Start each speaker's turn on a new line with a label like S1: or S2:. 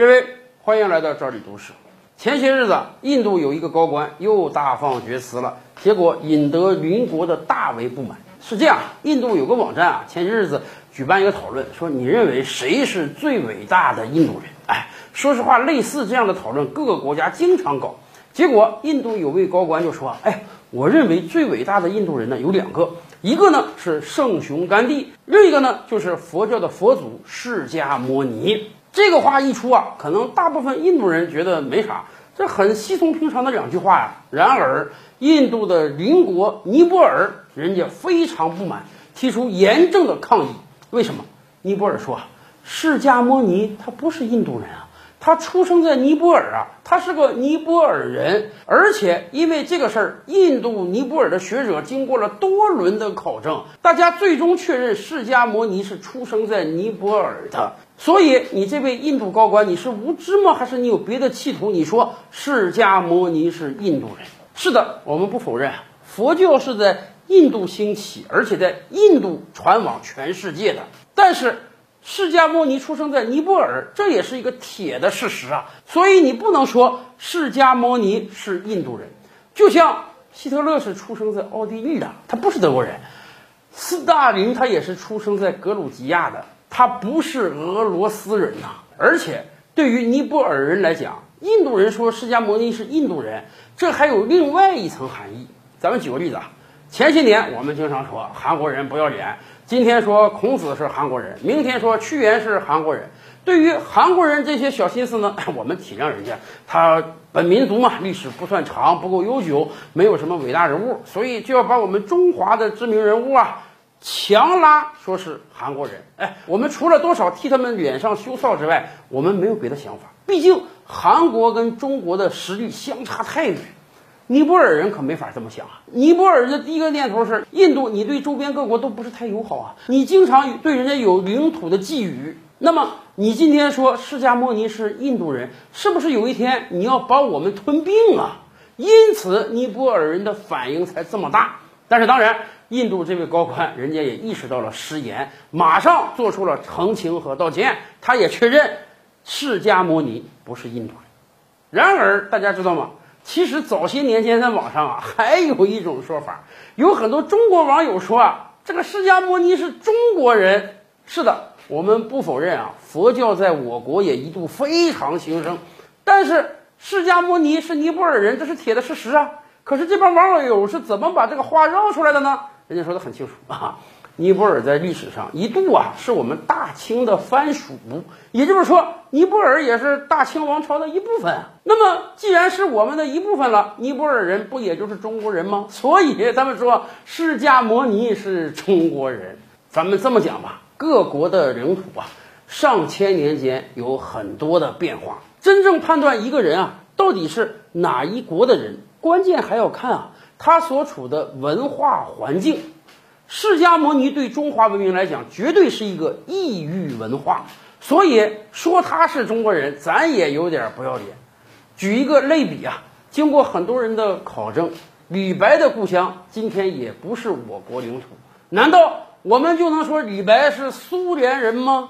S1: 各位，欢迎来到这里读史。前些日子，印度有一个高官又大放厥词了，结果引得邻国的大为不满。是这样，印度有个网站啊，前些日子举办一个讨论，说你认为谁是最伟大的印度人？哎，说实话，类似这样的讨论，各个国家经常搞。结果，印度有位高官就说：“哎，我认为最伟大的印度人呢有两个，一个呢是圣雄甘地，另一个呢就是佛教的佛祖释迦摩尼。”这个话一出啊，可能大部分印度人觉得没啥，这很稀松平常的两句话呀。然而，印度的邻国尼泊尔人家非常不满，提出严正的抗议。为什么？尼泊尔说，释迦摩尼他不是印度人啊，他出生在尼泊尔啊，他是个尼泊尔人。而且因为这个事儿，印度尼泊尔的学者经过了多轮的考证，大家最终确认释迦摩尼是出生在尼泊尔的。所以，你这位印度高官，你是无知吗？还是你有别的企图？你说释迦摩尼是印度人？是的，我们不否认，佛教是在印度兴起，而且在印度传往全世界的。但是，释迦摩尼出生在尼泊尔，这也是一个铁的事实啊。所以，你不能说释迦摩尼是印度人。就像希特勒是出生在奥地利的，他不是德国人；斯大林他也是出生在格鲁吉亚的。他不是俄罗斯人呐，而且对于尼泊尔人来讲，印度人说释迦摩尼是印度人，这还有另外一层含义。咱们举个例子啊，前些年我们经常说韩国人不要脸，今天说孔子是韩国人，明天说屈原是韩国人。对于韩国人这些小心思呢，我们体谅人家，他本民族嘛，历史不算长，不够悠久，没有什么伟大人物，所以就要把我们中华的知名人物啊。强拉说是韩国人，哎，我们除了多少替他们脸上羞臊之外，我们没有别的想法。毕竟韩国跟中国的实力相差太远，尼泊尔人可没法这么想啊。尼泊尔人的第一个念头是，印度你对周边各国都不是太友好啊，你经常对人家有领土的觊觎。那么你今天说释迦牟尼是印度人，是不是有一天你要把我们吞并啊？因此尼泊尔人的反应才这么大。但是当然。印度这位高官，人家也意识到了失言，马上做出了澄清和道歉。他也确认，释迦摩尼不是印度人。然而，大家知道吗？其实早些年间在网上啊，还有一种说法，有很多中国网友说啊，这个释迦摩尼是中国人。是的，我们不否认啊，佛教在我国也一度非常兴盛。但是，释迦摩尼是尼泊尔人，这是铁的事实啊。可是这帮网友是怎么把这个话绕出来的呢？人家说的很清楚啊，尼泊尔在历史上一度啊是我们大清的藩属，也就是说，尼泊尔也是大清王朝的一部分。那么，既然是我们的一部分了，尼泊尔人不也就是中国人吗？所以，咱们说释迦摩尼是中国人。咱们这么讲吧，各国的领土啊，上千年间有很多的变化。真正判断一个人啊，到底是哪一国的人，关键还要看啊。他所处的文化环境，释迦牟尼对中华文明来讲，绝对是一个异域文化。所以说他是中国人，咱也有点不要脸。举一个类比啊，经过很多人的考证，李白的故乡今天也不是我国领土，难道我们就能说李白是苏联人吗？